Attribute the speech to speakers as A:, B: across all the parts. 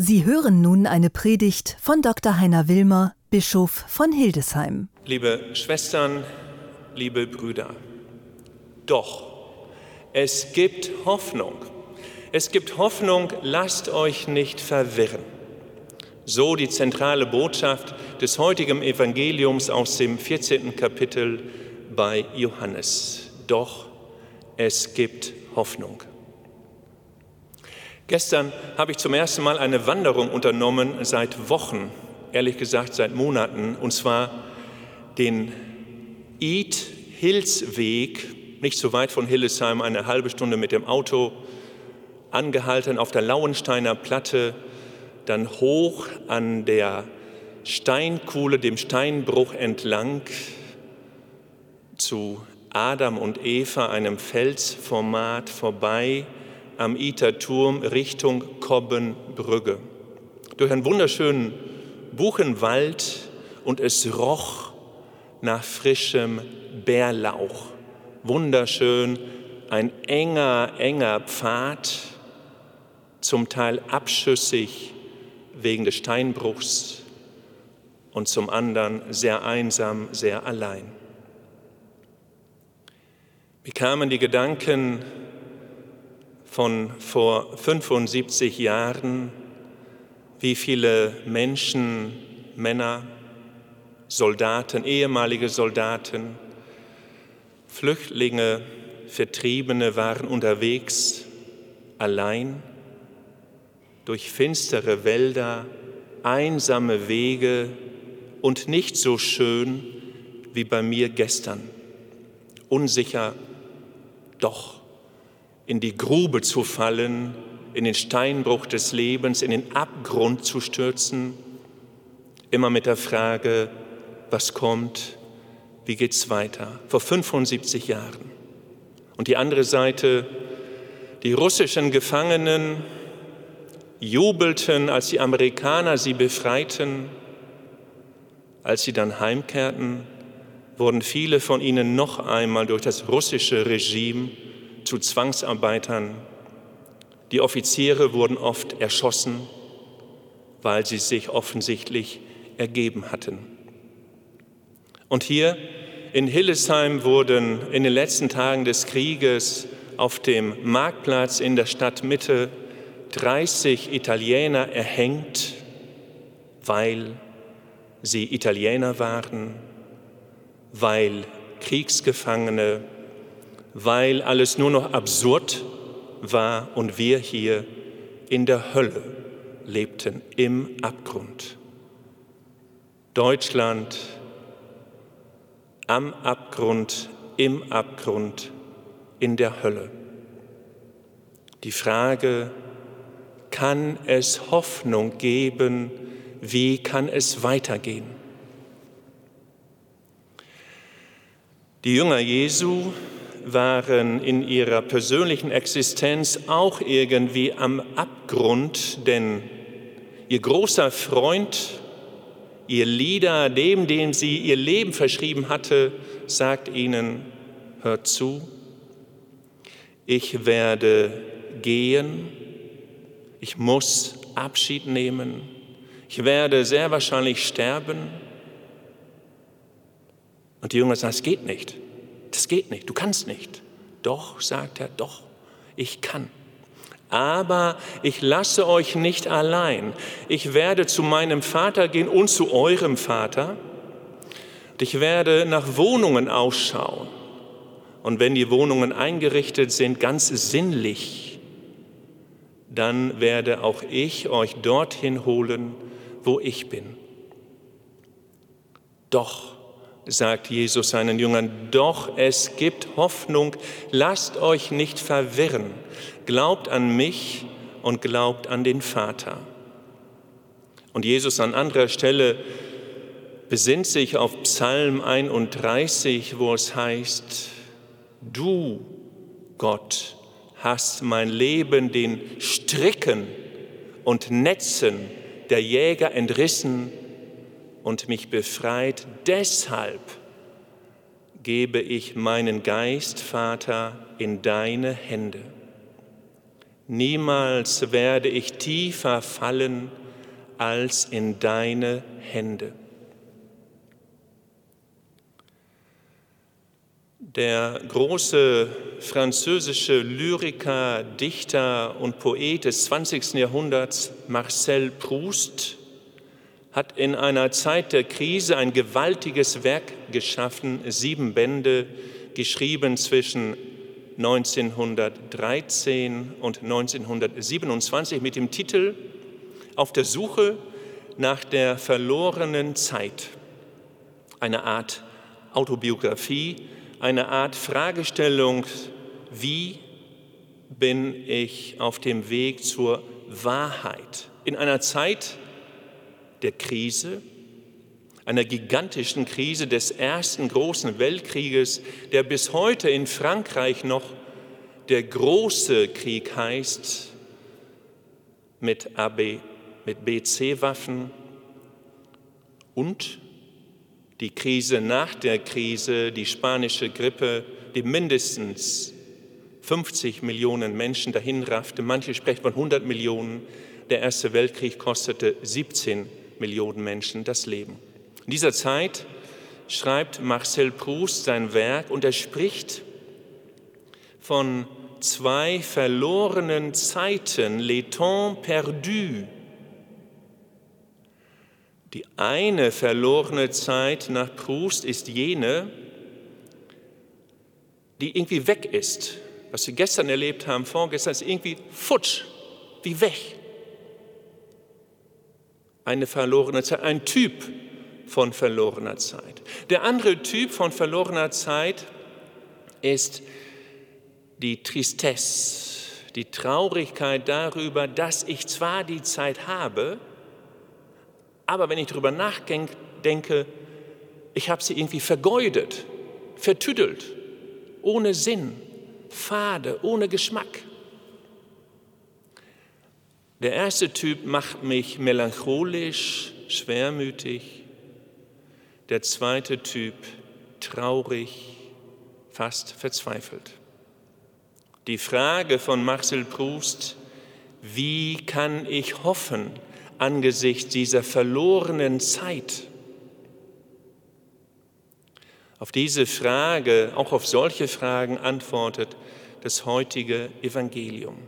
A: Sie hören nun eine Predigt von Dr. Heiner Wilmer, Bischof von Hildesheim.
B: Liebe Schwestern, liebe Brüder, doch, es gibt Hoffnung. Es gibt Hoffnung, lasst euch nicht verwirren. So die zentrale Botschaft des heutigen Evangeliums aus dem 14. Kapitel bei Johannes. Doch, es gibt Hoffnung. Gestern habe ich zum ersten Mal eine Wanderung unternommen seit Wochen, ehrlich gesagt seit Monaten, und zwar den Eat Hills Weg, nicht so weit von Hillesheim, eine halbe Stunde mit dem Auto, angehalten auf der Lauensteiner Platte, dann hoch an der Steinkuhle, dem Steinbruch entlang zu Adam und Eva, einem Felsformat vorbei am Iterturm Richtung Kobbenbrügge. Durch einen wunderschönen Buchenwald und es roch nach frischem Bärlauch. Wunderschön, ein enger, enger Pfad, zum Teil abschüssig wegen des Steinbruchs und zum anderen sehr einsam, sehr allein. Mir kamen die Gedanken von vor 75 Jahren, wie viele Menschen, Männer, Soldaten, ehemalige Soldaten, Flüchtlinge, Vertriebene waren unterwegs, allein, durch finstere Wälder, einsame Wege und nicht so schön wie bei mir gestern. Unsicher, doch in die Grube zu fallen, in den Steinbruch des Lebens, in den Abgrund zu stürzen, immer mit der Frage, was kommt, wie geht's weiter? Vor 75 Jahren. Und die andere Seite, die russischen Gefangenen jubelten, als die Amerikaner sie befreiten. Als sie dann heimkehrten, wurden viele von ihnen noch einmal durch das russische Regime zu Zwangsarbeitern. Die Offiziere wurden oft erschossen, weil sie sich offensichtlich ergeben hatten. Und hier in Hillesheim wurden in den letzten Tagen des Krieges auf dem Marktplatz in der Stadtmitte 30 Italiener erhängt, weil sie Italiener waren, weil Kriegsgefangene weil alles nur noch absurd war und wir hier in der Hölle lebten, im Abgrund. Deutschland am Abgrund, im Abgrund, in der Hölle. Die Frage, kann es Hoffnung geben? Wie kann es weitergehen? Die Jünger Jesu waren in ihrer persönlichen Existenz auch irgendwie am Abgrund, denn ihr großer Freund, ihr Leader, dem, dem sie ihr Leben verschrieben hatte, sagt ihnen, hört zu, ich werde gehen, ich muss Abschied nehmen, ich werde sehr wahrscheinlich sterben. Und die Jünger sagen, es geht nicht. Das geht nicht, du kannst nicht. Doch, sagt er, doch, ich kann. Aber ich lasse euch nicht allein. Ich werde zu meinem Vater gehen und zu eurem Vater. Und ich werde nach Wohnungen ausschauen. Und wenn die Wohnungen eingerichtet sind, ganz sinnlich, dann werde auch ich euch dorthin holen, wo ich bin. Doch sagt Jesus seinen Jüngern, doch es gibt Hoffnung, lasst euch nicht verwirren, glaubt an mich und glaubt an den Vater. Und Jesus an anderer Stelle besinnt sich auf Psalm 31, wo es heißt, du, Gott, hast mein Leben den Stricken und Netzen der Jäger entrissen und mich befreit. Deshalb gebe ich meinen Geist, Vater, in deine Hände. Niemals werde ich tiefer fallen als in deine Hände. Der große französische Lyriker, Dichter und Poet des 20. Jahrhunderts Marcel Proust hat in einer Zeit der Krise ein gewaltiges Werk geschaffen, sieben Bände, geschrieben zwischen 1913 und 1927 mit dem Titel Auf der Suche nach der verlorenen Zeit. Eine Art Autobiografie, eine Art Fragestellung, wie bin ich auf dem Weg zur Wahrheit? In einer Zeit der Krise, einer gigantischen Krise des ersten großen Weltkrieges, der bis heute in Frankreich noch der große Krieg heißt, mit, AB, mit BC-Waffen und die Krise nach der Krise, die spanische Grippe, die mindestens 50 Millionen Menschen dahinraffte. Manche sprechen von 100 Millionen. Der Erste Weltkrieg kostete 17 Millionen Menschen das Leben. In dieser Zeit schreibt Marcel Proust sein Werk und er spricht von zwei verlorenen Zeiten, les temps perdus. Die eine verlorene Zeit nach Proust ist jene, die irgendwie weg ist. Was wir gestern erlebt haben, vorgestern, ist irgendwie futsch, wie weg. Eine verlorene Zeit, ein Typ von verlorener Zeit. Der andere Typ von verlorener Zeit ist die Tristesse, die Traurigkeit darüber, dass ich zwar die Zeit habe, aber wenn ich darüber nachdenke, ich habe sie irgendwie vergeudet, vertüdelt, ohne Sinn, fade, ohne Geschmack. Der erste Typ macht mich melancholisch, schwermütig, der zweite Typ traurig, fast verzweifelt. Die Frage von Marcel Proust, wie kann ich hoffen angesichts dieser verlorenen Zeit? Auf diese Frage, auch auf solche Fragen antwortet das heutige Evangelium.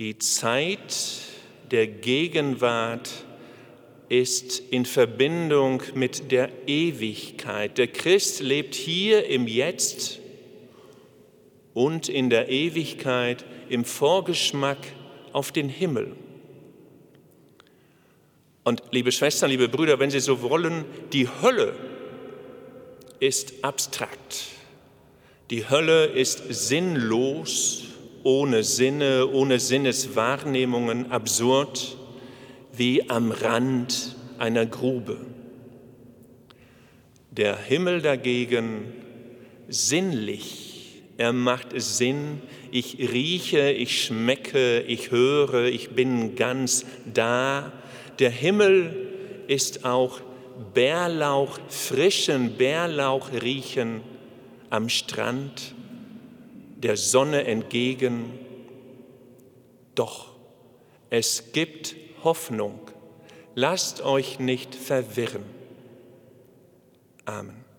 B: Die Zeit der Gegenwart ist in Verbindung mit der Ewigkeit. Der Christ lebt hier im Jetzt und in der Ewigkeit im Vorgeschmack auf den Himmel. Und liebe Schwestern, liebe Brüder, wenn Sie so wollen, die Hölle ist abstrakt. Die Hölle ist sinnlos, ohne Sinne, ohne Sinneswahrnehmungen, absurd wie am Rand einer Grube. Der Himmel dagegen sinnlich, er macht Sinn, ich rieche, ich schmecke, ich höre, ich bin ganz da. Der Himmel ist auch Bärlauch, frischen Bärlauch riechen am Strand, der Sonne entgegen. Doch es gibt Hoffnung. Lasst euch nicht verwirren. Amen.